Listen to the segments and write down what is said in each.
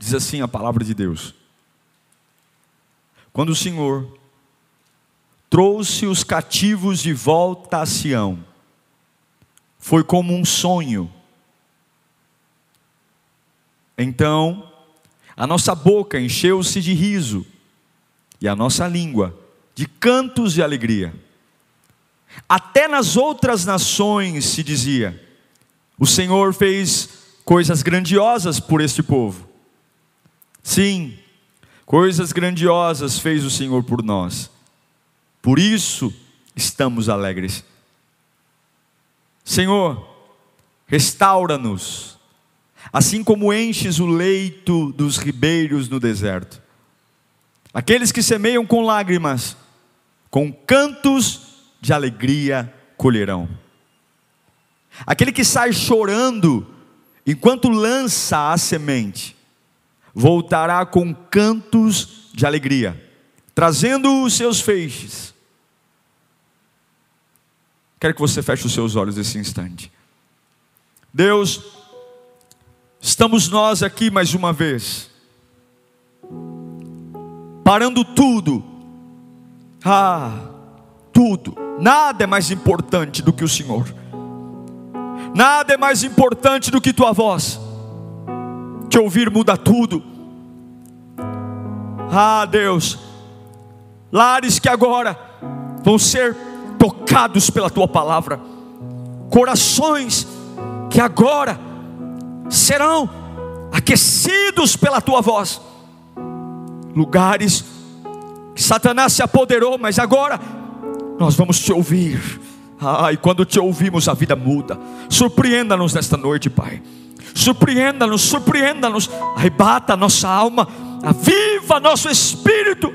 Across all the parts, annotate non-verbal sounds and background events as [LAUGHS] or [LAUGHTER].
Diz assim a palavra de Deus: Quando o Senhor trouxe os cativos de volta a Sião, foi como um sonho então, a nossa boca encheu-se de riso e a nossa língua de cantos de alegria. Até nas outras nações se dizia: O Senhor fez coisas grandiosas por este povo. Sim, coisas grandiosas fez o Senhor por nós. Por isso estamos alegres. Senhor, restaura-nos assim como enches o leito dos ribeiros no deserto. Aqueles que semeiam com lágrimas, com cantos de alegria colherão. Aquele que sai chorando enquanto lança a semente, voltará com cantos de alegria, trazendo os seus feixes. Quero que você feche os seus olhos nesse instante. Deus, Estamos nós aqui mais uma vez, parando tudo, ah, tudo, nada é mais importante do que o Senhor, nada é mais importante do que tua voz, te ouvir muda tudo, ah Deus, lares que agora vão ser tocados pela tua palavra, corações que agora serão aquecidos pela tua voz. Lugares que Satanás se apoderou, mas agora nós vamos te ouvir. Ah, e quando te ouvimos, a vida muda. Surpreenda-nos nesta noite, Pai. Surpreenda-nos, surpreenda-nos. Arrebata a nossa alma, aviva nosso espírito,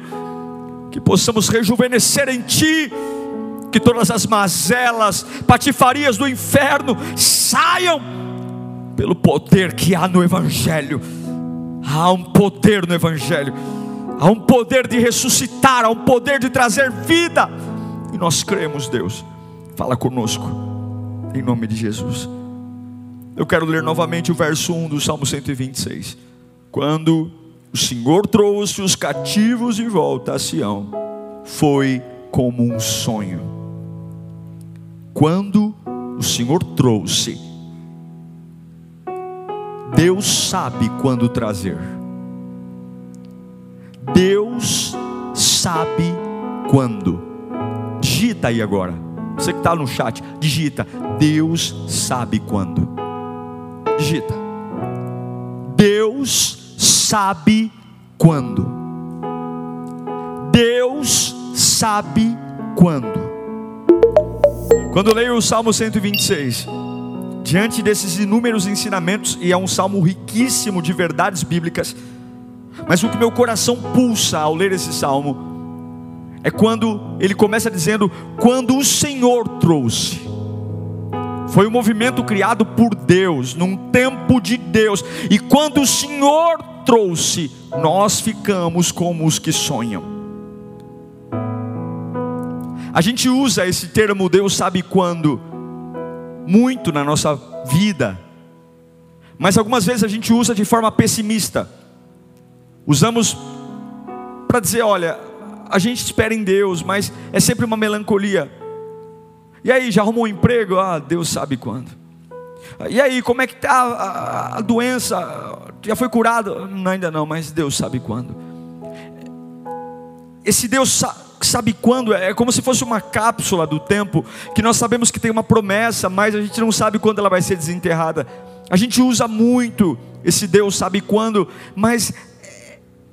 que possamos rejuvenescer em Ti. Que todas as mazelas, patifarias do inferno saiam pelo poder que há no Evangelho. Há um poder no Evangelho, há um poder de ressuscitar, há um poder de trazer vida, e nós cremos, Deus. Fala conosco, em nome de Jesus. Eu quero ler novamente o verso 1 do Salmo 126. Quando o Senhor trouxe os cativos de volta a Sião, foi como um sonho. Quando o Senhor trouxe Deus sabe quando trazer. Deus sabe quando. Digita aí agora. Você que está no chat, digita. Deus sabe quando. Digita. Deus sabe quando. Deus sabe quando. Quando leio o Salmo 126 diante desses inúmeros ensinamentos, e é um salmo riquíssimo de verdades bíblicas, mas o que meu coração pulsa ao ler esse salmo é quando ele começa dizendo: quando o Senhor trouxe. Foi um movimento criado por Deus, num tempo de Deus, e quando o Senhor trouxe, nós ficamos como os que sonham. A gente usa esse termo, Deus sabe quando, muito na nossa vida, mas algumas vezes a gente usa de forma pessimista. Usamos para dizer: olha, a gente espera em Deus, mas é sempre uma melancolia. E aí, já arrumou um emprego? Ah, Deus sabe quando. E aí, como é que está a, doença? Já foi curado? Não, ainda não, mas Deus sabe quando. Esse Deus sabe sabe quando, é como se fosse uma cápsula do tempo, que nós sabemos que tem uma promessa, mas a gente não sabe quando ela vai ser desenterrada. A gente usa muito esse Deus sabe quando, mas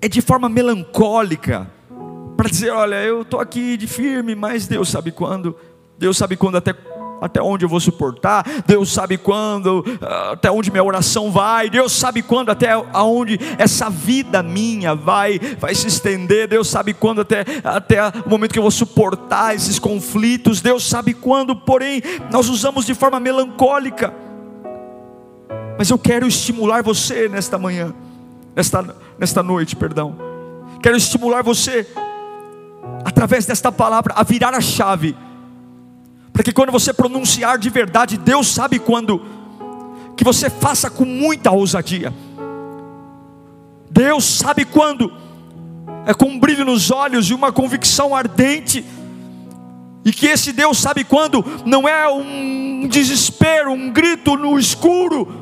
é de forma melancólica, para dizer: olha, eu estou aqui de firme, mas Deus sabe quando, Deus sabe quando até até onde eu vou suportar, Deus sabe quando, ah, até onde minha oração vai, Deus sabe quando, até aonde essa vida minha vai, vai se estender, Deus sabe quando, até, até o momento que eu vou suportar esses conflitos, Deus sabe quando, porém, nós usamos de forma melancólica. Mas eu quero estimular você nesta manhã, nesta, nesta noite, perdão. Quero estimular você, através desta palavra, a virar a chave para que quando você pronunciar de verdade, Deus sabe quando, que você faça com muita ousadia. Deus sabe quando, é com um brilho nos olhos e uma convicção ardente, e que esse Deus sabe quando, não é um desespero, um grito no escuro,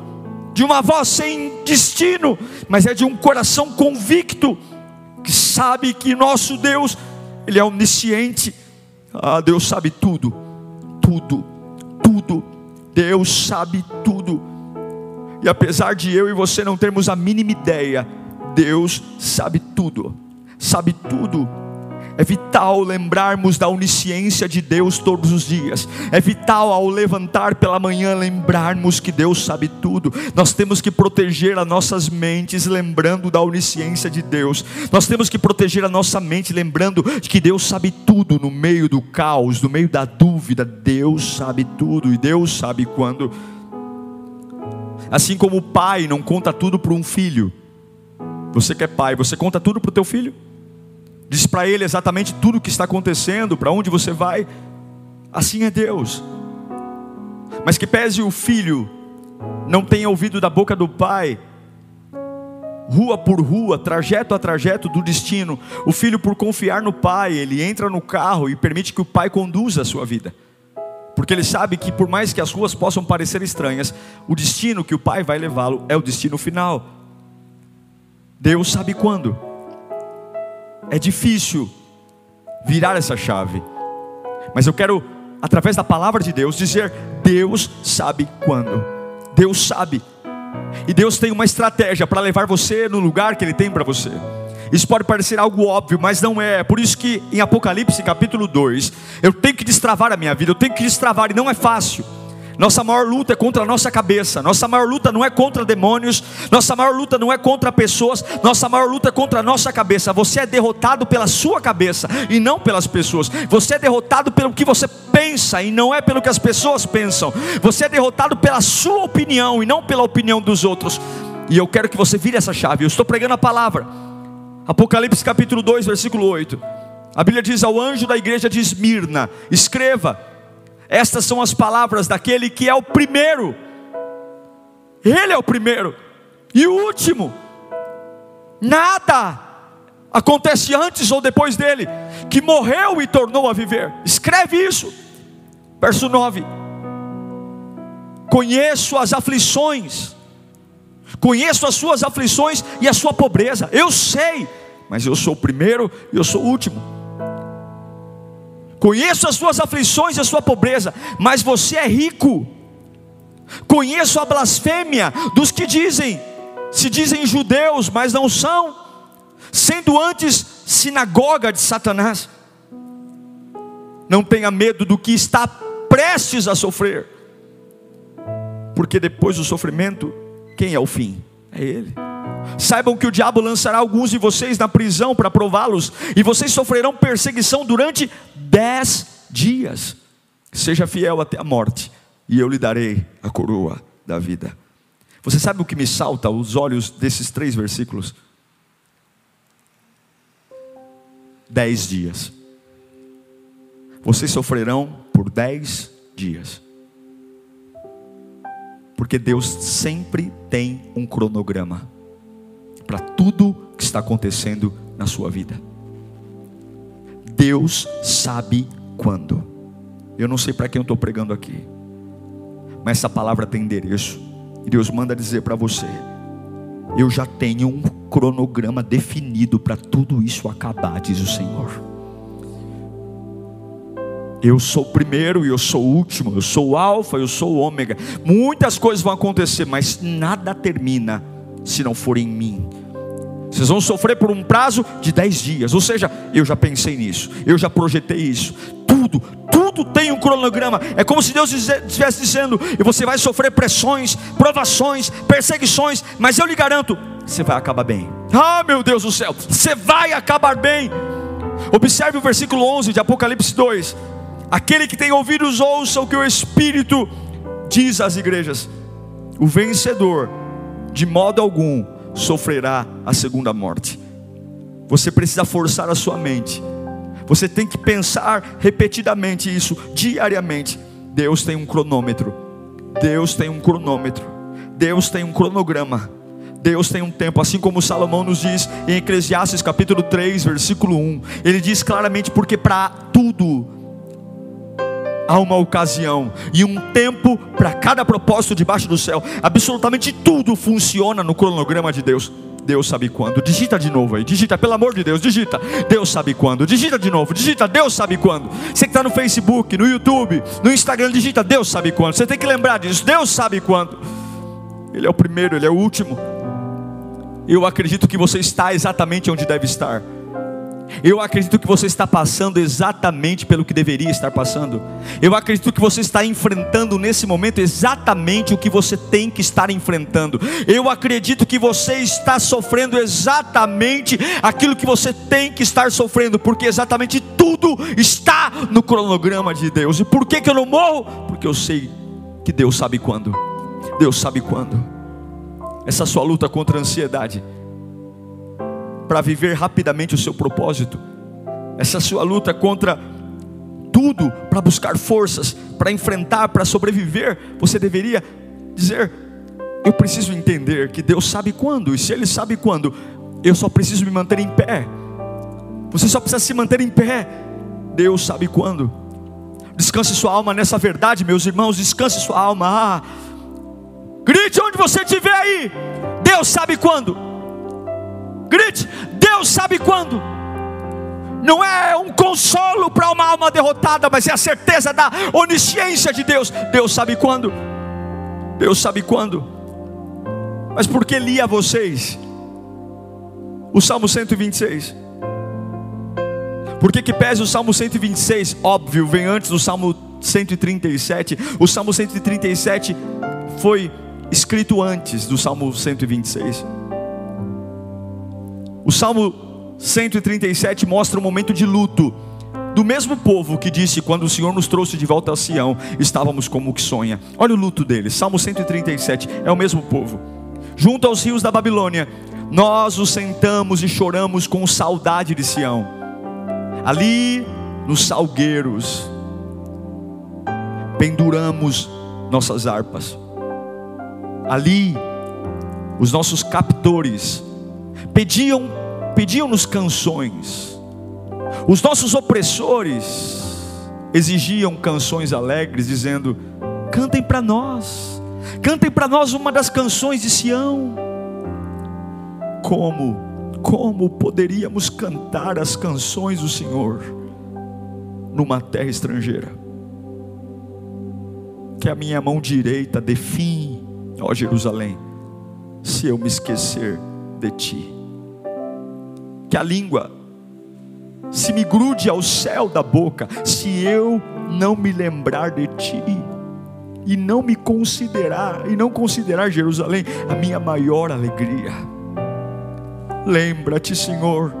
de uma voz sem destino, mas é de um coração convicto, que sabe que nosso Deus, Ele é onisciente, ah, Deus sabe tudo tudo, tudo. Deus sabe tudo. E apesar de eu e você não termos a mínima ideia, Deus sabe tudo, sabe tudo é vital lembrarmos da onisciência de Deus todos os dias. É vital ao levantar pela manhã lembrarmos que Deus sabe tudo. Nós temos que proteger as nossas mentes lembrando da onisciência de Deus. Nós temos que proteger a nossa mente lembrando de que Deus sabe tudo no meio do caos, no meio da dúvida. Deus sabe tudo e Deus sabe quando. Assim como o pai não conta tudo para um filho. Você que é pai, você conta tudo para o teu filho? Diz para ele exatamente tudo o que está acontecendo, para onde você vai. Assim é Deus. Mas que pese o filho não tenha ouvido da boca do pai, rua por rua, trajeto a trajeto do destino, o filho, por confiar no pai, ele entra no carro e permite que o pai conduza a sua vida. Porque ele sabe que, por mais que as ruas possam parecer estranhas, o destino que o pai vai levá-lo é o destino final. Deus sabe quando é difícil virar essa chave, mas eu quero, através da palavra de Deus, dizer: Deus sabe quando, Deus sabe, e Deus tem uma estratégia para levar você no lugar que Ele tem para você. Isso pode parecer algo óbvio, mas não é. Por isso que em Apocalipse capítulo 2, eu tenho que destravar a minha vida, eu tenho que destravar, e não é fácil. Nossa maior luta é contra a nossa cabeça. Nossa maior luta não é contra demônios. Nossa maior luta não é contra pessoas. Nossa maior luta é contra a nossa cabeça. Você é derrotado pela sua cabeça e não pelas pessoas. Você é derrotado pelo que você pensa e não é pelo que as pessoas pensam. Você é derrotado pela sua opinião e não pela opinião dos outros. E eu quero que você vire essa chave. Eu estou pregando a palavra. Apocalipse capítulo 2, versículo 8. A Bíblia diz ao anjo da igreja de Esmirna: Escreva estas são as palavras daquele que é o primeiro. Ele é o primeiro e o último. Nada acontece antes ou depois dele, que morreu e tornou a viver. Escreve isso. Verso 9. Conheço as aflições, conheço as suas aflições e a sua pobreza. Eu sei, mas eu sou o primeiro e eu sou o último. Conheço as suas aflições e a sua pobreza, mas você é rico. Conheço a blasfêmia dos que dizem, se dizem judeus, mas não são, sendo antes sinagoga de Satanás. Não tenha medo do que está prestes a sofrer, porque depois do sofrimento, quem é o fim? É Ele. Saibam que o diabo lançará alguns de vocês na prisão para prová-los, e vocês sofrerão perseguição durante dez dias. Seja fiel até a morte, e eu lhe darei a coroa da vida. Você sabe o que me salta aos olhos desses três versículos? Dez dias. Vocês sofrerão por dez dias. Porque Deus sempre tem um cronograma para tudo que está acontecendo na sua vida. Deus sabe quando. Eu não sei para quem eu estou pregando aqui, mas essa palavra tem endereço. E Deus manda dizer para você: Eu já tenho um cronograma definido para tudo isso acabar, diz o Senhor. Eu sou o primeiro e eu sou o último, eu sou o alfa, eu sou o ômega. Muitas coisas vão acontecer, mas nada termina se não for em mim. Vocês vão sofrer por um prazo de dez dias. Ou seja, eu já pensei nisso, eu já projetei isso. Tudo tudo, tem um cronograma. É como se Deus estivesse dizendo: e você vai sofrer pressões, provações, perseguições, mas eu lhe garanto, você vai acabar bem. Ah, meu Deus do céu, você vai acabar bem. Observe o versículo 11 de Apocalipse 2: Aquele que tem ouvidos, ouça o que o Espírito diz às igrejas. O vencedor, de modo algum, sofrerá a segunda morte. Você precisa forçar a sua mente. Você tem que pensar repetidamente isso, diariamente. Deus tem um cronômetro. Deus tem um cronômetro. Deus tem um cronograma. Deus tem um tempo, assim como Salomão nos diz em Eclesiastes capítulo 3, versículo 1. Ele diz claramente: porque para tudo há uma ocasião e um tempo para cada propósito debaixo do céu. Absolutamente tudo funciona no cronograma de Deus. Deus sabe quando. Digita de novo aí. Digita, pelo amor de Deus, digita. Deus sabe quando. Digita de novo. Digita, Deus sabe quando. Você que está no Facebook, no YouTube, no Instagram, digita, Deus sabe quando. Você tem que lembrar disso. Deus sabe quando. Ele é o primeiro, ele é o último. Eu acredito que você está exatamente onde deve estar. Eu acredito que você está passando exatamente pelo que deveria estar passando. Eu acredito que você está enfrentando nesse momento exatamente o que você tem que estar enfrentando. Eu acredito que você está sofrendo exatamente aquilo que você tem que estar sofrendo, porque exatamente tudo está no cronograma de Deus. E por que, que eu não morro? Porque eu sei que Deus sabe quando. Deus sabe quando. Essa sua luta contra a ansiedade para viver rapidamente o seu propósito. Essa sua luta contra tudo para buscar forças, para enfrentar, para sobreviver, você deveria dizer: eu preciso entender que Deus sabe quando, e se Ele sabe quando, eu só preciso me manter em pé. Você só precisa se manter em pé. Deus sabe quando. Descanse sua alma nessa verdade, meus irmãos. Descanse sua alma. Ah, grite onde você estiver aí. Deus sabe quando. Grite, Deus sabe quando. Não é um consolo para uma alma derrotada, mas é a certeza da onisciência de Deus. Deus sabe quando. Deus sabe quando. Mas por que li a vocês o Salmo 126? Por que, que pese o Salmo 126? Óbvio, vem antes do Salmo 137. O Salmo 137 foi escrito antes do Salmo 126. O Salmo 137 mostra um momento de luto do mesmo povo que disse: Quando o Senhor nos trouxe de volta a Sião, estávamos como que sonha. Olha o luto deles, Salmo 137, é o mesmo povo. Junto aos rios da Babilônia, nós os sentamos e choramos com saudade de Sião. Ali, nos salgueiros, penduramos nossas harpas. Ali, os nossos captores pediam, pediam-nos canções. Os nossos opressores exigiam canções alegres, dizendo: cantem para nós, cantem para nós uma das canções de Sião. Como, como poderíamos cantar as canções do Senhor numa terra estrangeira? Que a minha mão direita define, ó Jerusalém, se eu me esquecer de ti que a língua se me grude ao céu da boca, se eu não me lembrar de ti e não me considerar e não considerar Jerusalém a minha maior alegria. Lembra-te, Senhor.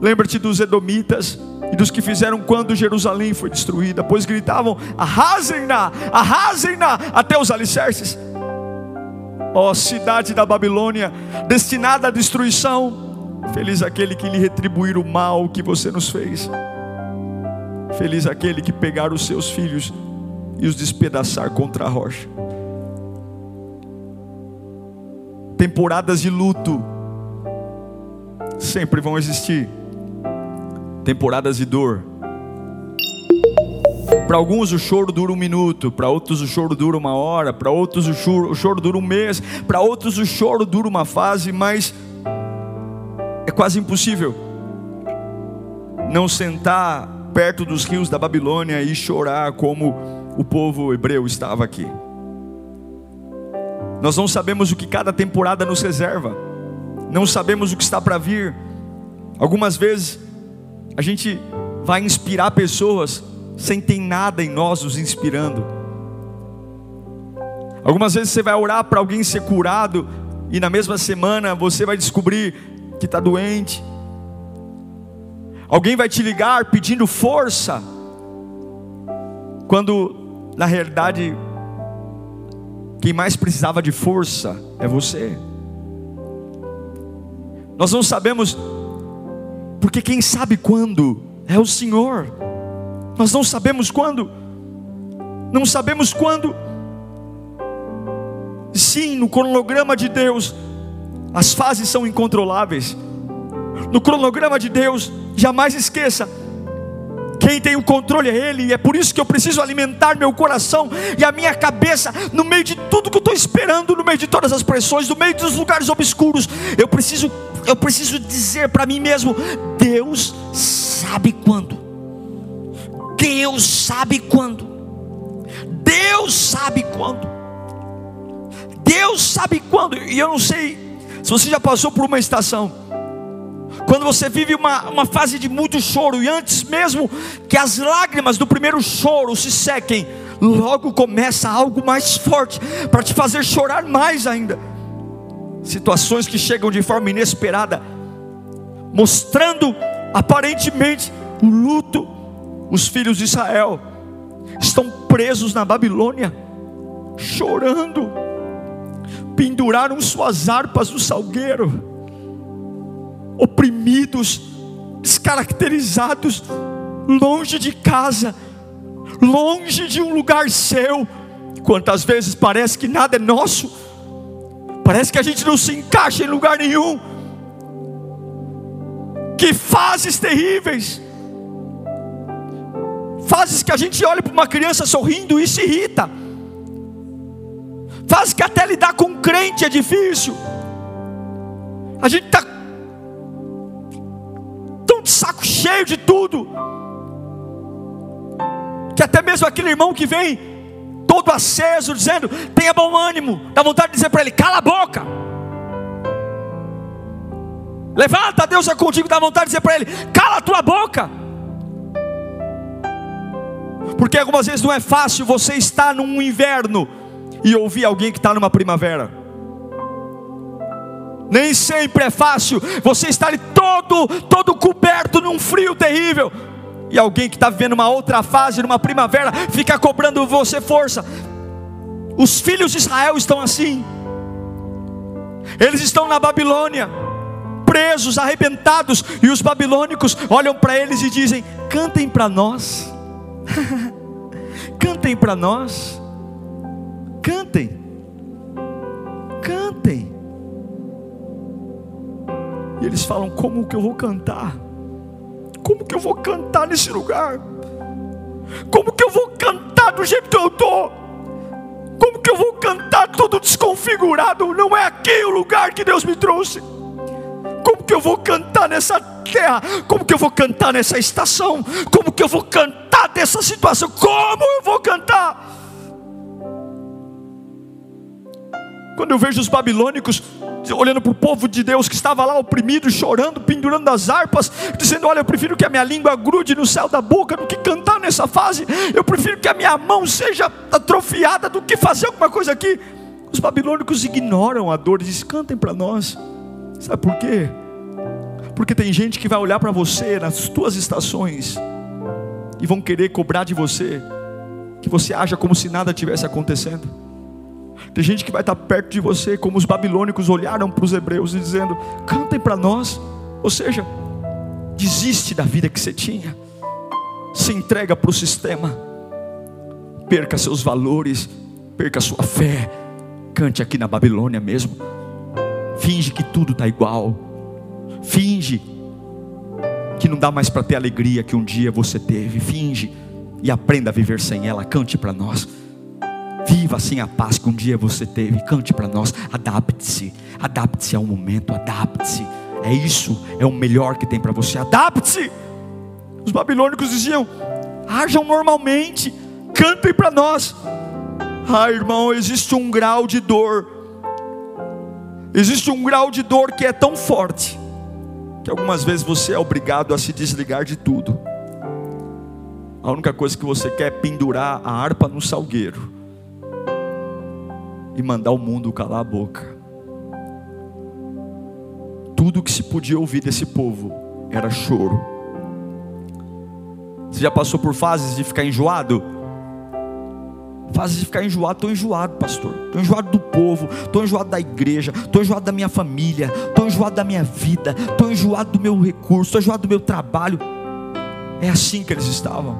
Lembra-te dos edomitas e dos que fizeram quando Jerusalém foi destruída, pois gritavam: arrasem-na, arrasem-na até os alicerces. Ó cidade da Babilônia, destinada à destruição, Feliz aquele que lhe retribuir o mal que você nos fez. Feliz aquele que pegar os seus filhos e os despedaçar contra a rocha. Temporadas de luto sempre vão existir. Temporadas de dor. Para alguns o choro dura um minuto, para outros o choro dura uma hora, para outros o choro, o choro dura um mês, para outros o choro dura uma fase, mas quase impossível não sentar perto dos rios da Babilônia e chorar como o povo hebreu estava aqui. Nós não sabemos o que cada temporada nos reserva, não sabemos o que está para vir. Algumas vezes a gente vai inspirar pessoas sem ter nada em nós nos inspirando. Algumas vezes você vai orar para alguém ser curado e na mesma semana você vai descobrir que está doente. Alguém vai te ligar pedindo força, quando na realidade quem mais precisava de força é você. Nós não sabemos, porque quem sabe quando é o Senhor. Nós não sabemos quando, não sabemos quando. Sim, no cronograma de Deus, as fases são incontroláveis. No cronograma de Deus, jamais esqueça, quem tem o controle é Ele, e é por isso que eu preciso alimentar meu coração e a minha cabeça no meio de tudo que eu estou esperando, no meio de todas as pressões, no meio dos lugares obscuros. Eu preciso, eu preciso dizer para mim mesmo: Deus sabe quando. Deus sabe quando. Deus sabe quando. Deus sabe quando. E eu não sei se você já passou por uma estação. Quando você vive uma, uma fase de muito choro, e antes mesmo que as lágrimas do primeiro choro se sequem, logo começa algo mais forte para te fazer chorar mais ainda. Situações que chegam de forma inesperada, mostrando aparentemente o luto, os filhos de Israel estão presos na Babilônia, chorando, penduraram suas harpas no salgueiro, oprimidos, descaracterizados, longe de casa, longe de um lugar seu. Quantas vezes parece que nada é nosso, parece que a gente não se encaixa em lugar nenhum. Que fases terríveis Fases que a gente olha para uma criança sorrindo e se irrita. Fases que até lidar com um crente é difícil. A gente está tão de saco cheio de tudo. Que até mesmo aquele irmão que vem todo aceso, dizendo: tenha bom ânimo, dá vontade de dizer para ele: cala a boca. Levanta, Deus é contigo, dá vontade de dizer para ele: cala a tua boca. Porque algumas vezes não é fácil você estar num inverno e ouvir alguém que está numa primavera. Nem sempre é fácil você estar todo, todo coberto num frio terrível. E alguém que está vivendo uma outra fase, numa primavera, fica cobrando você força. Os filhos de Israel estão assim. Eles estão na Babilônia, presos, arrebentados, e os babilônicos olham para eles e dizem: cantem para nós. [LAUGHS] Cantem para nós. Cantem. Cantem. E eles falam: Como que eu vou cantar? Como que eu vou cantar nesse lugar? Como que eu vou cantar do jeito que eu estou? Como que eu vou cantar todo desconfigurado? Não é aqui o lugar que Deus me trouxe. Como que eu vou cantar nessa terra? Como que eu vou cantar nessa estação? Como que eu vou cantar? dessa situação? Como eu vou cantar? Quando eu vejo os babilônicos olhando para o povo de Deus que estava lá oprimido, chorando, pendurando as harpas, dizendo: Olha, eu prefiro que a minha língua grude no céu da boca do que cantar nessa fase, eu prefiro que a minha mão seja atrofiada do que fazer alguma coisa aqui. Os babilônicos ignoram a dor dizem: Cantem para nós. Sabe por quê? Porque tem gente que vai olhar para você nas tuas estações e vão querer cobrar de você que você haja como se nada tivesse acontecendo. Tem gente que vai estar perto de você, como os babilônicos olharam para os hebreus e dizendo: cantem para nós. Ou seja, desiste da vida que você tinha, se entrega para o sistema, perca seus valores, perca sua fé, cante aqui na Babilônia mesmo, finge que tudo está igual, finge que não dá mais para ter a alegria que um dia você teve. Finge e aprenda a viver sem ela. Cante para nós. Viva assim a paz que um dia você teve. Cante para nós. Adapte-se. Adapte-se ao momento. Adapte-se. É isso. É o melhor que tem para você. Adapte-se. Os babilônicos diziam: hajam normalmente. Cantem para nós. Ah, irmão, existe um grau de dor. Existe um grau de dor que é tão forte que algumas vezes você é obrigado a se desligar de tudo. A única coisa que você quer é pendurar a harpa no salgueiro e mandar o mundo calar a boca. Tudo que se podia ouvir desse povo era choro. Você já passou por fases de ficar enjoado? Fases de ficar enjoado, estou enjoado, pastor. Estou enjoado do povo, estou enjoado da igreja, estou enjoado da minha família, estou enjoado da minha vida, estou enjoado do meu recurso, estou enjoado do meu trabalho. É assim que eles estavam.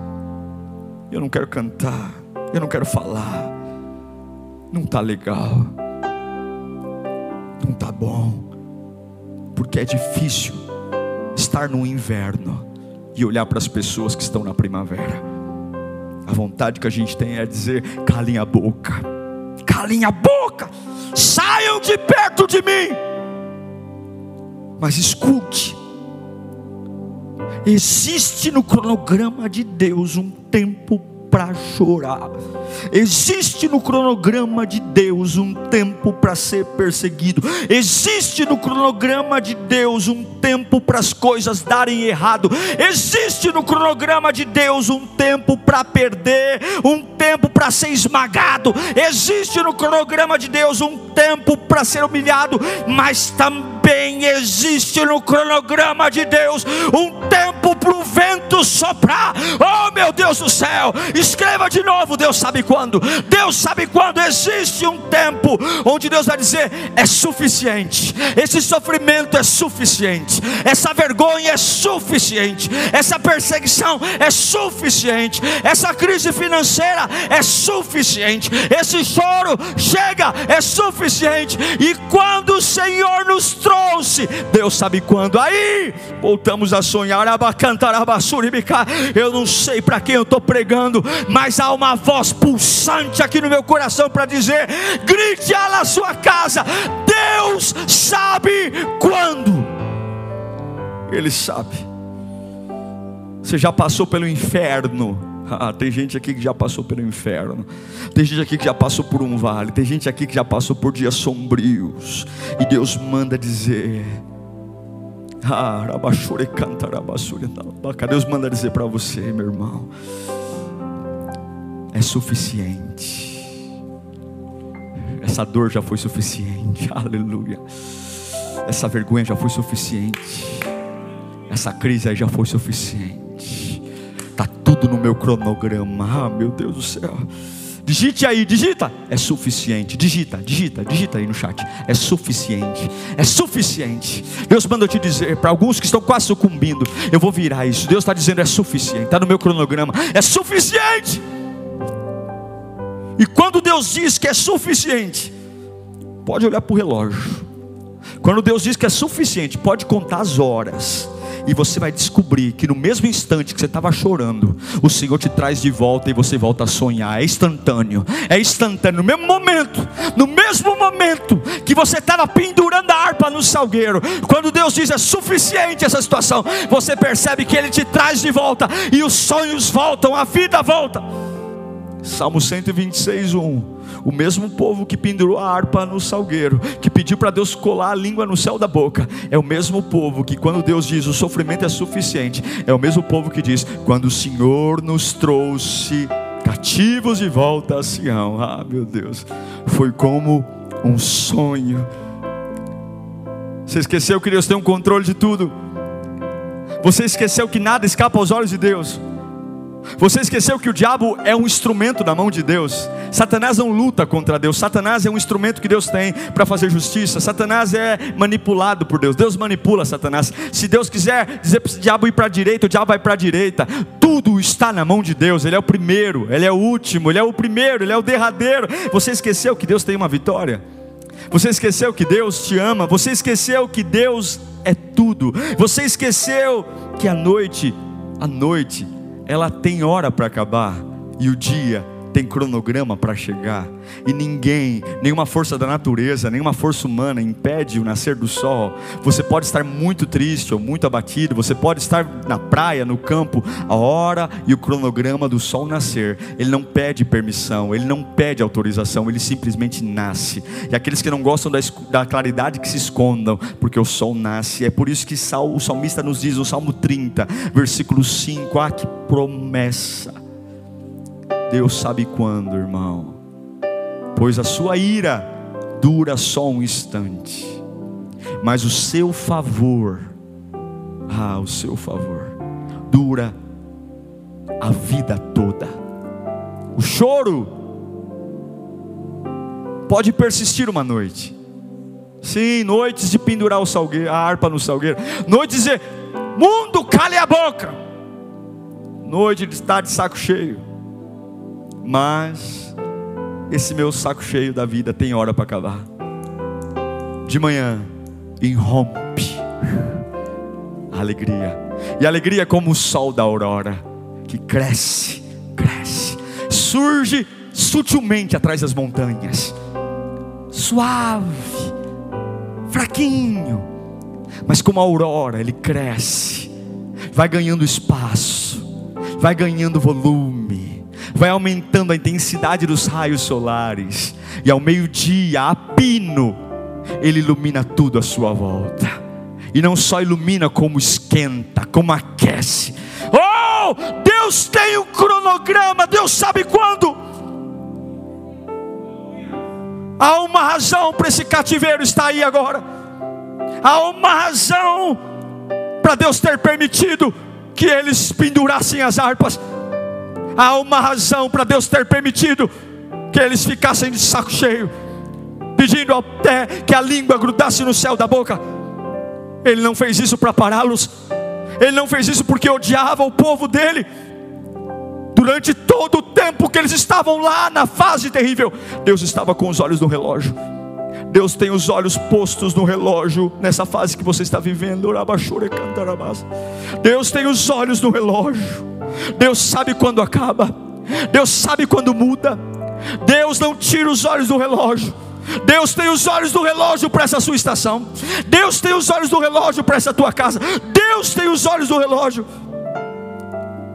Eu não quero cantar, eu não quero falar. Não está legal. Não está bom. Porque é difícil estar no inverno e olhar para as pessoas que estão na primavera. A vontade que a gente tem é dizer: calem a boca, calem a boca, saiam de perto de mim. Mas escute, existe no cronograma de Deus um tempo para chorar. Existe no cronograma de Deus um tempo para ser perseguido. Existe no cronograma de Deus um tempo para as coisas darem errado. Existe no cronograma de Deus um tempo para perder, um tempo para ser esmagado. Existe no cronograma de Deus um tempo para ser humilhado, mas também existe no cronograma de Deus um tempo para o vento soprar. Oh meu Deus do céu! Escreva de novo, Deus sabe quando. Deus sabe quando existe um tempo onde Deus vai dizer: é suficiente. Esse sofrimento é suficiente. Essa vergonha é suficiente. Essa perseguição é suficiente. Essa crise financeira é suficiente. Esse choro chega, é suficiente. E quando o Senhor nos trouxe, Deus sabe quando. Aí voltamos a sonhar. Eu não sei para quem eu estou pregando, mas há uma voz pulsante aqui no meu coração para dizer: grite lá sua casa, Deus sabe quando. Ele sabe. Você já passou pelo inferno. Ah, tem gente aqui que já passou pelo inferno. Tem gente aqui que já passou por um vale. Tem gente aqui que já passou por dias sombrios. E Deus manda dizer: ah, Deus manda dizer para você, meu irmão é suficiente. Essa dor já foi suficiente, [LAUGHS] aleluia. Essa vergonha já foi suficiente. Essa crise já foi suficiente. Está tudo no meu cronograma, ah, meu Deus do céu. Digite aí, digita. É suficiente. Digita, digita, digita aí no chat. É suficiente. É suficiente. Deus manda eu te dizer para alguns que estão quase sucumbindo. Eu vou virar isso. Deus está dizendo é suficiente. Está no meu cronograma. É suficiente. E quando Deus diz que é suficiente, pode olhar para o relógio. Quando Deus diz que é suficiente, pode contar as horas. E você vai descobrir que no mesmo instante que você estava chorando, o Senhor te traz de volta e você volta a sonhar. É instantâneo, é instantâneo. No mesmo momento, no mesmo momento que você estava pendurando a harpa no salgueiro, quando Deus diz é suficiente essa situação, você percebe que Ele te traz de volta e os sonhos voltam, a vida volta. Salmo 126, 1. O mesmo povo que pendurou a harpa no salgueiro, que pediu para Deus colar a língua no céu da boca, é o mesmo povo que, quando Deus diz o sofrimento é suficiente, é o mesmo povo que diz: quando o Senhor nos trouxe cativos de volta a Sião, ah meu Deus, foi como um sonho. Você esqueceu que Deus tem um controle de tudo? Você esqueceu que nada escapa aos olhos de Deus? Você esqueceu que o diabo é um instrumento na mão de Deus. Satanás não luta contra Deus. Satanás é um instrumento que Deus tem para fazer justiça. Satanás é manipulado por Deus. Deus manipula Satanás. Se Deus quiser dizer para o diabo ir para a direita, o diabo vai para a direita. Tudo está na mão de Deus. Ele é o primeiro, ele é o último, ele é o primeiro, ele é o derradeiro. Você esqueceu que Deus tem uma vitória? Você esqueceu que Deus te ama? Você esqueceu que Deus é tudo? Você esqueceu que a noite, a noite ela tem hora para acabar e o dia tem cronograma para chegar, e ninguém, nenhuma força da natureza, nenhuma força humana impede o nascer do sol. Você pode estar muito triste ou muito abatido, você pode estar na praia, no campo, a hora e o cronograma do sol nascer. Ele não pede permissão, ele não pede autorização, ele simplesmente nasce. E aqueles que não gostam da, da claridade que se escondam, porque o sol nasce. É por isso que o salmista nos diz no Salmo 30, versículo 5: Ah, que promessa! Deus sabe quando, irmão. Pois a sua ira dura só um instante, mas o seu favor, ah, o seu favor, dura a vida toda. O choro pode persistir uma noite. Sim, noites de pendurar o salgueiro, a harpa no salgueiro. Noites de dizer, mundo, cale a boca. Noite de estar de saco cheio. Mas esse meu saco cheio da vida tem hora para acabar. De manhã, irrompe a alegria. E a alegria é como o sol da aurora, que cresce, cresce, surge sutilmente atrás das montanhas, suave, fraquinho, mas como a aurora, ele cresce, vai ganhando espaço, vai ganhando volume, vai aumentando a intensidade dos raios solares, e ao meio-dia, a pino, ele ilumina tudo à sua volta, e não só ilumina, como esquenta, como aquece. Oh, Deus tem um cronograma, Deus sabe quando. Há uma razão para esse cativeiro estar aí agora. Há uma razão para Deus ter permitido que eles pendurassem as harpas. Há uma razão para Deus ter permitido que eles ficassem de saco cheio, pedindo até que a língua grudasse no céu da boca. Ele não fez isso para pará-los. Ele não fez isso porque odiava o povo dele. Durante todo o tempo que eles estavam lá na fase terrível, Deus estava com os olhos no relógio. Deus tem os olhos postos no relógio nessa fase que você está vivendo. Deus tem os olhos no relógio. Deus sabe quando acaba. Deus sabe quando muda. Deus não tira os olhos do relógio. Deus tem os olhos do relógio para essa sua estação. Deus tem os olhos do relógio para essa tua casa. Deus tem os olhos do relógio.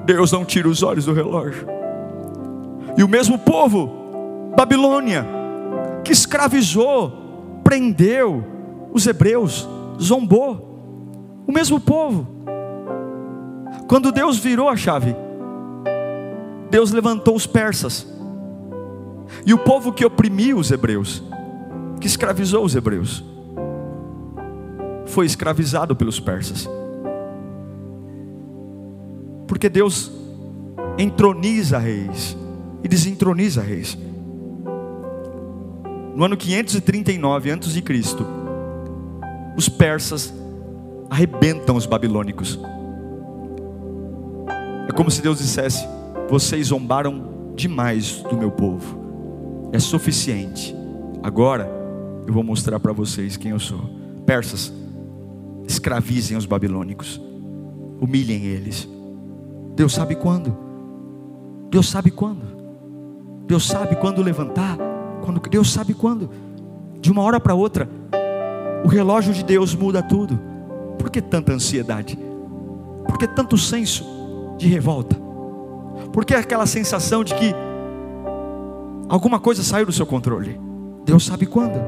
Deus não tira os olhos do relógio. E o mesmo povo, Babilônia, que escravizou, prendeu os hebreus, zombou. O mesmo povo. Quando Deus virou a chave, Deus levantou os persas. E o povo que oprimiu os hebreus, que escravizou os hebreus, foi escravizado pelos persas. Porque Deus entroniza reis e desentroniza reis. No ano 539 a.C., os persas arrebentam os babilônicos. É como se Deus dissesse: Vocês zombaram demais do meu povo, é suficiente. Agora eu vou mostrar para vocês quem eu sou. Persas, escravizem os babilônicos, humilhem eles. Deus sabe quando. Deus sabe quando. Deus sabe quando levantar. Quando Deus sabe quando. De uma hora para outra, o relógio de Deus muda tudo. Por que tanta ansiedade? Por que tanto senso de revolta? Por que aquela sensação de que alguma coisa saiu do seu controle? Deus sabe quando.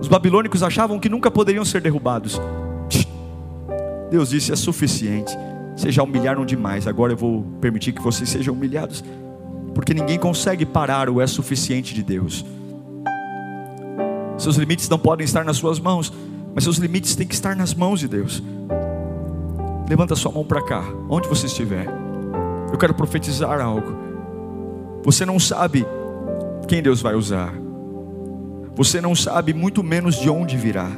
Os babilônicos achavam que nunca poderiam ser derrubados. Deus disse: é suficiente. Vocês já humilharam demais, agora eu vou permitir que vocês sejam humilhados. Porque ninguém consegue parar o é suficiente de Deus. Seus limites não podem estar nas suas mãos, mas seus limites têm que estar nas mãos de Deus. Levanta sua mão para cá, onde você estiver. Eu quero profetizar algo. Você não sabe quem Deus vai usar. Você não sabe muito menos de onde virá.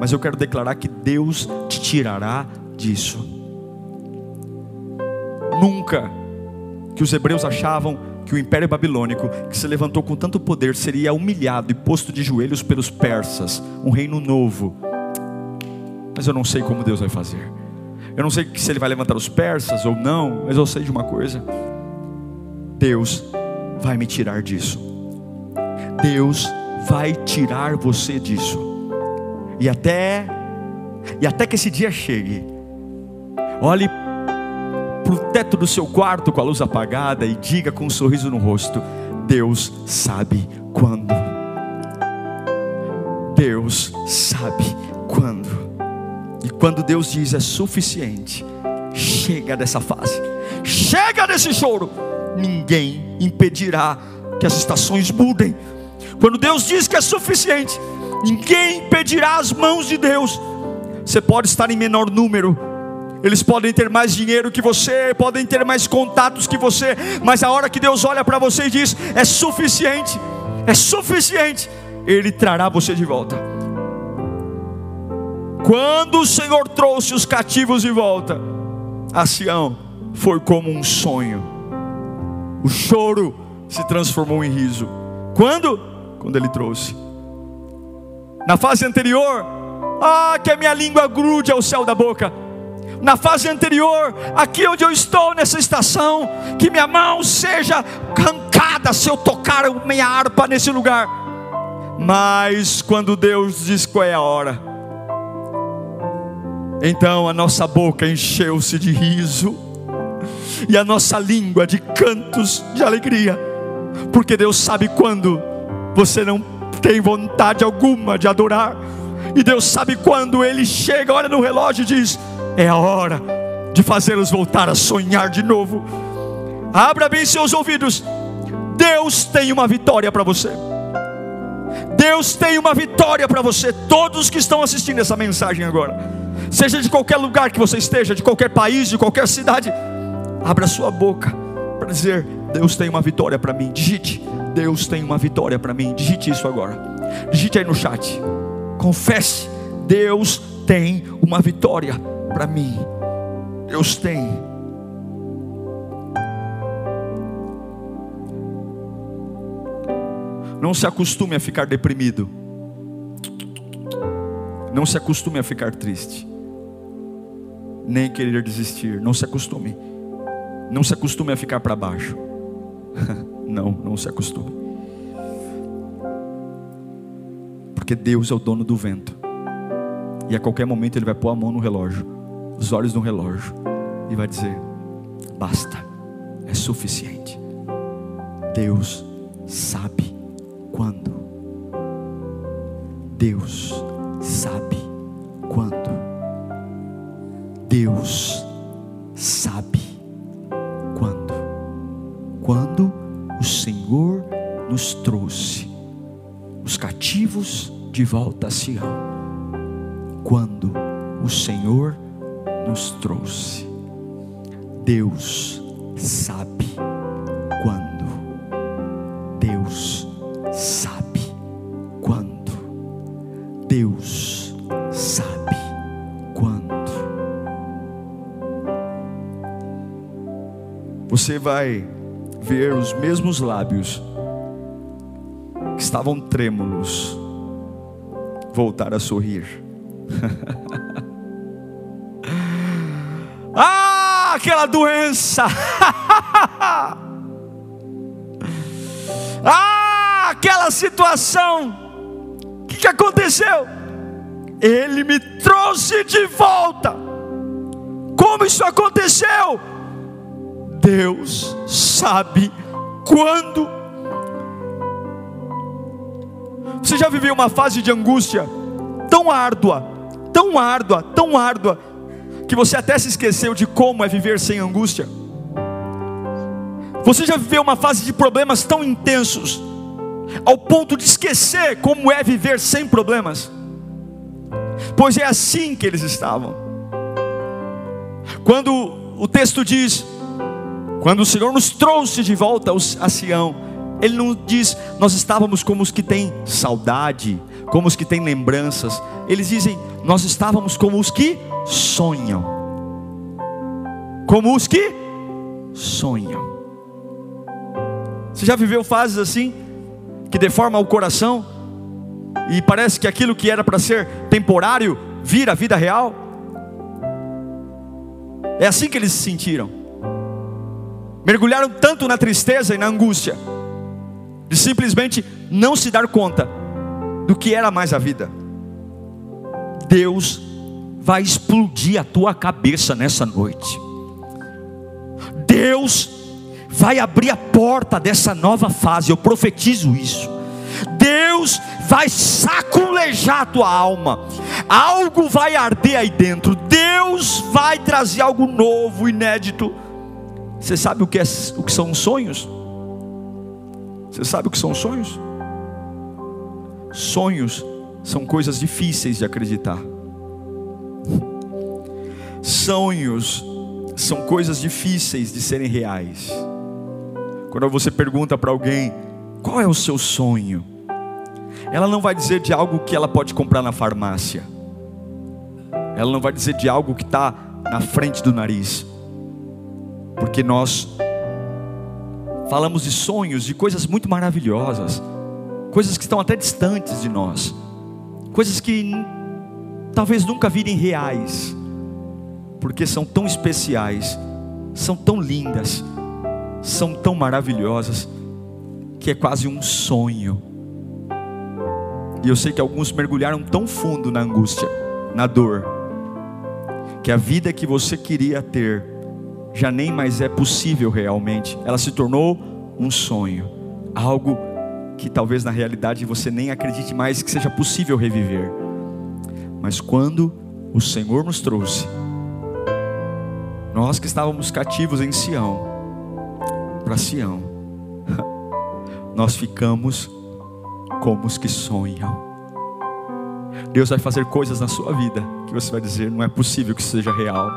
Mas eu quero declarar que Deus te tirará disso. Nunca que os hebreus achavam que o império babilônico, que se levantou com tanto poder, seria humilhado e posto de joelhos pelos persas, um reino novo. Mas eu não sei como Deus vai fazer. Eu não sei se ele vai levantar os persas ou não, mas eu sei de uma coisa: Deus vai me tirar disso. Deus vai tirar você disso. E até e até que esse dia chegue, Olhe para o teto do seu quarto com a luz apagada e diga com um sorriso no rosto: Deus sabe quando. Deus sabe quando. E quando Deus diz é suficiente, chega dessa fase, chega desse choro, ninguém impedirá que as estações mudem. Quando Deus diz que é suficiente, ninguém impedirá as mãos de Deus. Você pode estar em menor número, eles podem ter mais dinheiro que você, podem ter mais contatos que você, mas a hora que Deus olha para você e diz: é suficiente, é suficiente, Ele trará você de volta. Quando o Senhor trouxe os cativos de volta, a Sião foi como um sonho, o choro se transformou em riso. Quando? Quando Ele trouxe. Na fase anterior, ah, que a minha língua grude ao céu da boca na fase anterior, aqui onde eu estou nessa estação, que minha mão seja arrancada se eu tocar minha harpa nesse lugar. Mas quando Deus diz qual é a hora, então a nossa boca encheu-se de riso e a nossa língua de cantos de alegria, porque Deus sabe quando você não tem vontade alguma de adorar, e Deus sabe quando Ele chega, olha no relógio e diz: é a hora de fazê-los voltar a sonhar de novo. Abra bem seus ouvidos. Deus tem uma vitória para você. Deus tem uma vitória para você. Todos que estão assistindo essa mensagem agora, seja de qualquer lugar que você esteja, de qualquer país, de qualquer cidade, abra sua boca para dizer: Deus tem uma vitória para mim. Digite: Deus tem uma vitória para mim. Digite isso agora. Digite aí no chat. Confesse: Deus tem uma vitória para mim. Deus tem. Não se acostume a ficar deprimido. Não se acostume a ficar triste. Nem querer desistir. Não se acostume. Não se acostume a ficar para baixo. [LAUGHS] Não, não se acostume. Porque Deus é o dono do vento. E a qualquer momento Ele vai pôr a mão no relógio os olhos no relógio e vai dizer: basta, é suficiente. Deus sabe quando. Deus sabe quando. Deus sabe quando. Quando o Senhor nos trouxe os cativos de volta a Sião. Quando o Senhor nos trouxe. Deus sabe quando. Deus sabe quando. Deus sabe quando. Você vai ver os mesmos lábios que estavam trêmulos voltar a sorrir. [LAUGHS] aquela doença. [LAUGHS] ah, aquela situação. O que, que aconteceu? Ele me trouxe de volta. Como isso aconteceu? Deus sabe quando. Você já viveu uma fase de angústia tão árdua, tão árdua, tão árdua, que você até se esqueceu de como é viver sem angústia? Você já viveu uma fase de problemas tão intensos, ao ponto de esquecer como é viver sem problemas? Pois é assim que eles estavam. Quando o texto diz, quando o Senhor nos trouxe de volta a Sião, Ele não diz, nós estávamos como os que têm saudade, como os que têm lembranças. Eles dizem, nós estávamos como os que sonham. Como os que sonham. Você já viveu fases assim que deformam o coração e parece que aquilo que era para ser temporário vira vida real? É assim que eles se sentiram. Mergulharam tanto na tristeza e na angústia de simplesmente não se dar conta do que era mais a vida. Deus vai explodir a tua cabeça nessa noite. Deus vai abrir a porta dessa nova fase, eu profetizo isso. Deus vai saculejar a tua alma, algo vai arder aí dentro, Deus vai trazer algo novo, inédito. Você sabe o que, é, o que são sonhos? Você sabe o que são sonhos? Sonhos são coisas difíceis de acreditar. Sonhos são coisas difíceis de serem reais. Quando você pergunta para alguém, qual é o seu sonho? Ela não vai dizer de algo que ela pode comprar na farmácia. Ela não vai dizer de algo que está na frente do nariz. Porque nós falamos de sonhos, de coisas muito maravilhosas, coisas que estão até distantes de nós, coisas que talvez nunca virem reais, porque são tão especiais, são tão lindas, são tão maravilhosas, que é quase um sonho. E eu sei que alguns mergulharam tão fundo na angústia, na dor, que a vida que você queria ter já nem mais é possível realmente, ela se tornou um sonho, algo que talvez na realidade você nem acredite mais que seja possível reviver. Mas quando o Senhor nos trouxe, nós que estávamos cativos em Sião, para Sião, [LAUGHS] nós ficamos como os que sonham. Deus vai fazer coisas na sua vida que você vai dizer: não é possível que isso seja real,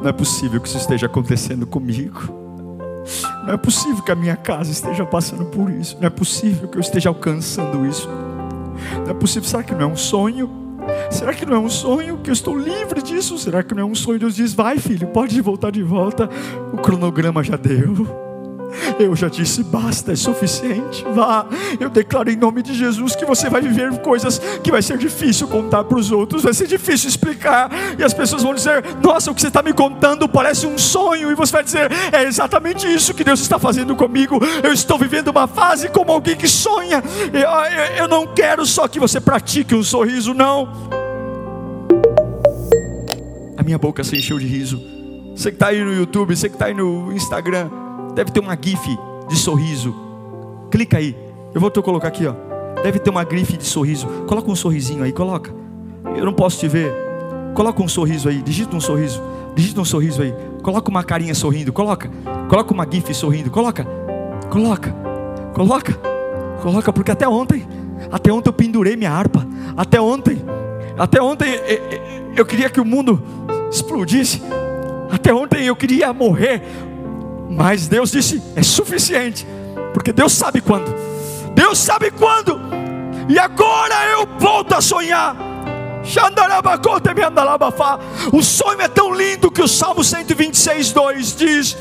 não é possível que isso esteja acontecendo comigo, não é possível que a minha casa esteja passando por isso, não é possível que eu esteja alcançando isso, não é possível, será que não é um sonho? Será que não é um sonho que eu estou livre disso? Será que não é um sonho? Deus diz: vai, filho, pode voltar de volta. O cronograma já deu. Eu já disse, basta, é suficiente. Vá, eu declaro em nome de Jesus que você vai viver coisas que vai ser difícil contar para os outros, vai ser difícil explicar, e as pessoas vão dizer: Nossa, o que você está me contando parece um sonho, e você vai dizer: É exatamente isso que Deus está fazendo comigo. Eu estou vivendo uma fase como alguém que sonha. Eu, eu, não quero só que você pratique um sorriso, não a minha boca se encheu de riso. Você que está aí no YouTube, você que está aí no Instagram, deve ter uma GIF de sorriso. Clica aí. Eu vou te colocar aqui, ó. Deve ter uma GIF de sorriso. Coloca um sorrisinho aí, coloca. Eu não posso te ver. Coloca um sorriso aí, digita um sorriso. Digita um sorriso aí. Coloca uma carinha sorrindo, coloca. Coloca uma GIF sorrindo, coloca. Coloca. Coloca. Coloca, porque até ontem, até ontem eu pendurei minha harpa. Até ontem, até ontem eu queria que o mundo explodisse. Até ontem eu queria morrer, mas Deus disse: é suficiente, porque Deus sabe quando. Deus sabe quando. E agora eu volto a sonhar. O sonho é tão lindo que o Salmo 126, 2 diz: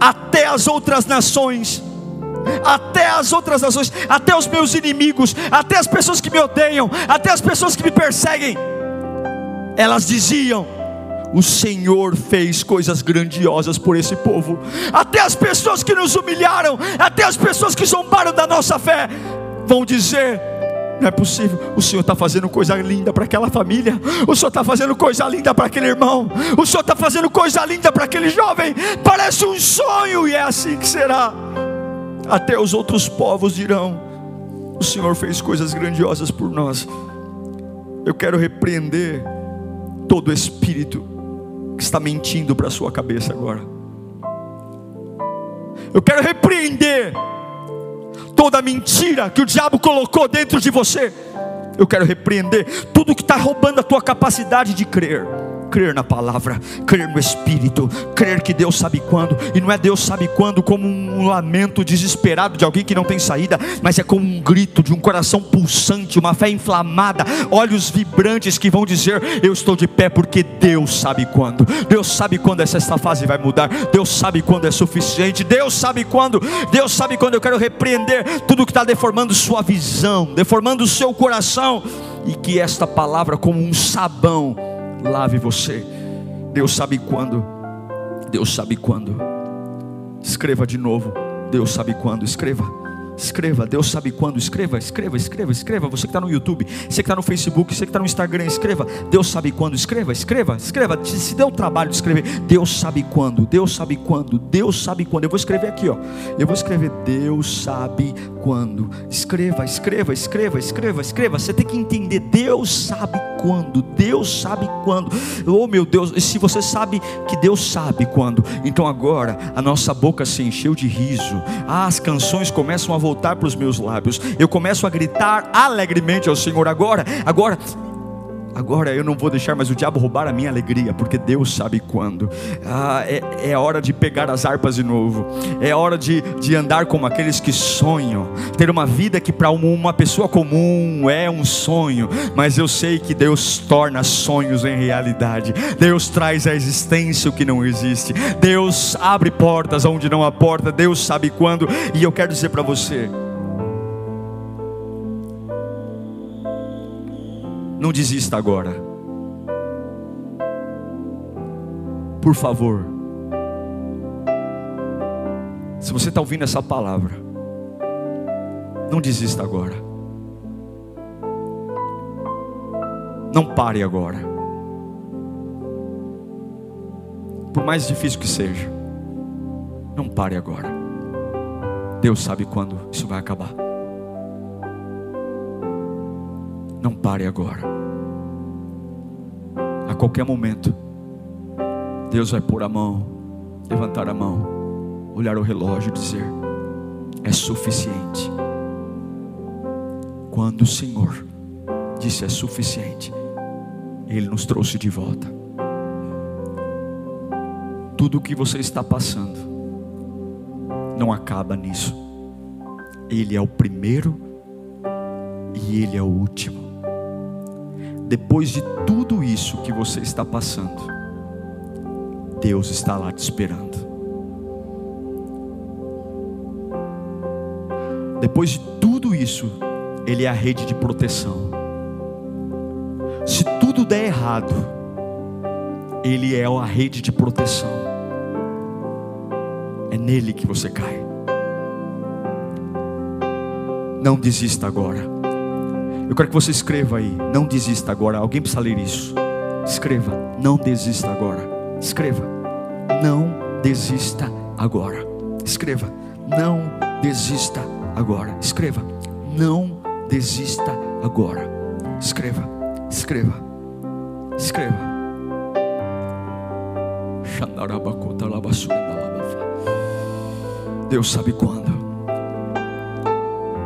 Até as outras nações, até as outras nações, até os meus inimigos, até as pessoas que me odeiam, até as pessoas que me perseguem, elas diziam: o Senhor fez coisas grandiosas por esse povo. Até as pessoas que nos humilharam, até as pessoas que zombaram da nossa fé, vão dizer: não é possível, o Senhor está fazendo coisa linda para aquela família, o Senhor está fazendo coisa linda para aquele irmão, o Senhor está fazendo coisa linda para aquele jovem, parece um sonho, e é assim que será. Até os outros povos dirão: o Senhor fez coisas grandiosas por nós. Eu quero repreender todo espírito que está mentindo para a sua cabeça agora. Eu quero repreender toda mentira que o diabo colocou dentro de você. Eu quero repreender tudo que está roubando a tua capacidade de crer crer na palavra, crer no Espírito, crer que Deus sabe quando, e não é Deus sabe quando como um lamento desesperado de alguém que não tem saída, mas é como um grito de um coração pulsante, uma fé inflamada, olhos vibrantes que vão dizer: Eu estou de pé porque Deus sabe quando, Deus sabe quando essa fase vai mudar, Deus sabe quando é suficiente, Deus sabe quando, Deus sabe quando eu quero repreender tudo que está deformando sua visão, deformando o seu coração, e que esta palavra, como um sabão, lave você. Deus sabe quando. Deus sabe quando. Escreva de novo. Deus sabe quando. Escreva. Escreva, Deus sabe quando. Escreva, escreva, escreva, escreva. Você que está no YouTube, você que está no Facebook, você que está no Instagram, escreva. Deus sabe quando. Escreva, escreva, escreva. Se deu o trabalho de escrever, Deus sabe quando. Deus sabe quando. Deus sabe quando. Eu vou escrever aqui, ó. Eu vou escrever. Deus sabe quando. Escreva, escreva, escreva, escreva, escreva. Você tem que entender, Deus sabe quando. Deus sabe quando. Oh meu Deus, e se você sabe que Deus sabe quando, então agora a nossa boca se encheu de riso. Ah, as canções começam a voltar para os meus lábios. Eu começo a gritar alegremente ao Senhor agora. Agora Agora eu não vou deixar mais o diabo roubar a minha alegria, porque Deus sabe quando. Ah, é, é hora de pegar as harpas de novo, é hora de, de andar como aqueles que sonham, ter uma vida que para uma pessoa comum é um sonho, mas eu sei que Deus torna sonhos em realidade, Deus traz à existência o que não existe, Deus abre portas onde não há porta, Deus sabe quando, e eu quero dizer para você, Não desista agora. Por favor. Se você está ouvindo essa palavra, não desista agora. Não pare agora. Por mais difícil que seja, não pare agora. Deus sabe quando isso vai acabar. Não pare agora a qualquer momento, Deus vai pôr a mão, levantar a mão, olhar o relógio e dizer: é suficiente. Quando o Senhor disse é suficiente, Ele nos trouxe de volta. Tudo o que você está passando não acaba nisso. Ele é o primeiro e Ele é o último depois de tudo isso que você está passando, Deus está lá te esperando. Depois de tudo isso, Ele é a rede de proteção. Se tudo der errado, Ele é a rede de proteção. É nele que você cai. Não desista agora. Eu quero que você escreva aí. Não desista agora. Alguém precisa ler isso. Escreva. Não desista agora. Escreva. Não desista agora. Escreva. Não desista agora. Escreva. Não desista agora. Escreva. Escreva. Escreva. Deus sabe quando.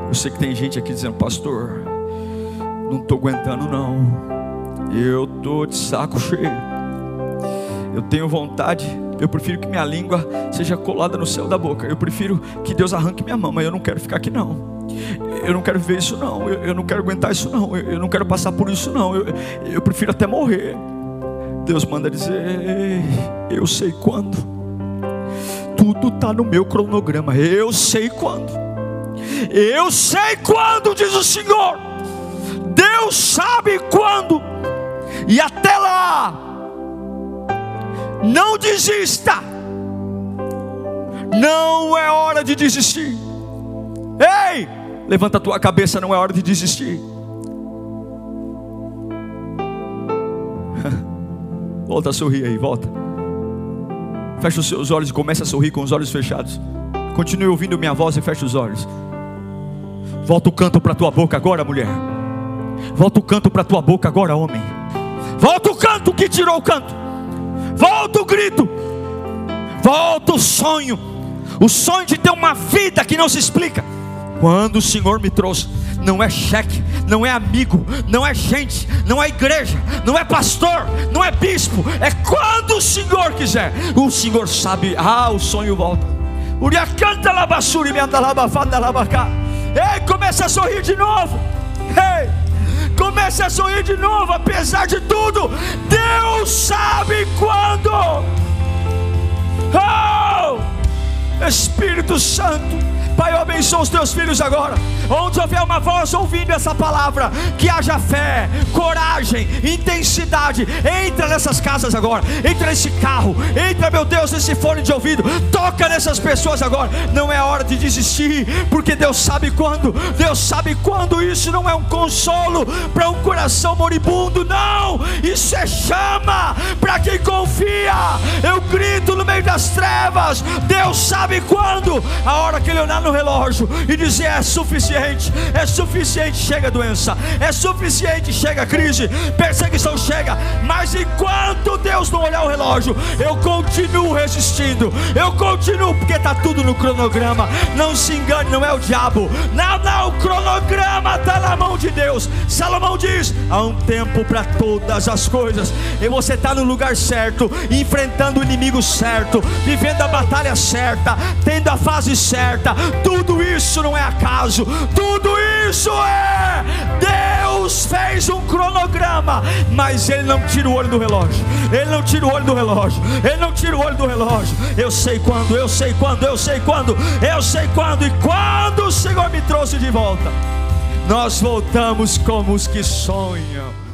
Eu sei que tem gente aqui dizendo, pastor, não estou aguentando não. Eu estou de saco cheio. Eu tenho vontade. Eu prefiro que minha língua seja colada no céu da boca. Eu prefiro que Deus arranque minha mão, mas eu não quero ficar aqui não. Eu não quero ver isso não. Eu, eu não quero aguentar isso não. Eu, eu, não quero passar por isso não. Eu, eu prefiro até morrer. Deus manda dizer: Eu sei quando. Tudo está no meu cronograma. Eu sei quando. Eu sei quando, diz o Senhor. Deus sabe quando, e até lá, não desista, não é hora de desistir. Ei, levanta a tua cabeça, não é hora de desistir. [LAUGHS] Volta a sorrir aí, volta. Fecha os seus olhos e comece a sorrir com os olhos fechados. Continue ouvindo minha voz e feche os olhos. Volta o canto para tua boca agora, mulher. Volta o canto para a tua boca agora, homem. Volta o canto que tirou o canto. Volta o grito. Volta o sonho. O sonho de ter uma vida que não se explica. Quando o Senhor me trouxe, não é cheque, não é amigo, não é gente, não é igreja, não é pastor, não é bispo, é quando o Senhor quiser. O Senhor sabe, ah, o sonho volta. Uria canta labassuri, me anda labafada labacá. Ei, começa a sorrir de novo. Ei! Comece a sorrir de novo, apesar de tudo. Deus sabe quando. Oh! Espírito Santo, Pai, eu abençoo os teus filhos agora. Onde houver uma voz ouvindo essa palavra, que haja fé, coragem intensidade. Entra nessas casas agora, entra nesse carro, entra, meu Deus, nesse fone de ouvido, toca nessas pessoas agora. Não é hora de desistir, porque Deus sabe quando, Deus sabe quando isso não é um consolo para um coração moribundo, não, isso é chama para quem confia. Eu grito no meio das trevas, Deus sabe quando, a hora que Ele olhar no relógio e dizer: é suficiente, é suficiente, chega doença, é suficiente, chega crise, perseguição chega, mas enquanto Deus não olhar o relógio, eu continuo resistindo, eu continuo, porque está tudo no cronograma. Não se engane, não é o diabo, não, não, o cronograma está na mão de Deus. Salomão diz: há um tempo para todas as coisas, e você está no lugar certo, enfrentando o inimigo certo, vivendo a batalha certa, tendo a fase certa. Tudo isso não é acaso, tudo isso é. Deus fez um cronograma, mas Ele não tira o olho do relógio, Ele não tira o olho do relógio, Ele não tira o olho do relógio. Eu sei quando, eu sei quando, eu sei quando, eu sei quando, e quando o Senhor me trouxe de volta, nós voltamos como os que sonham.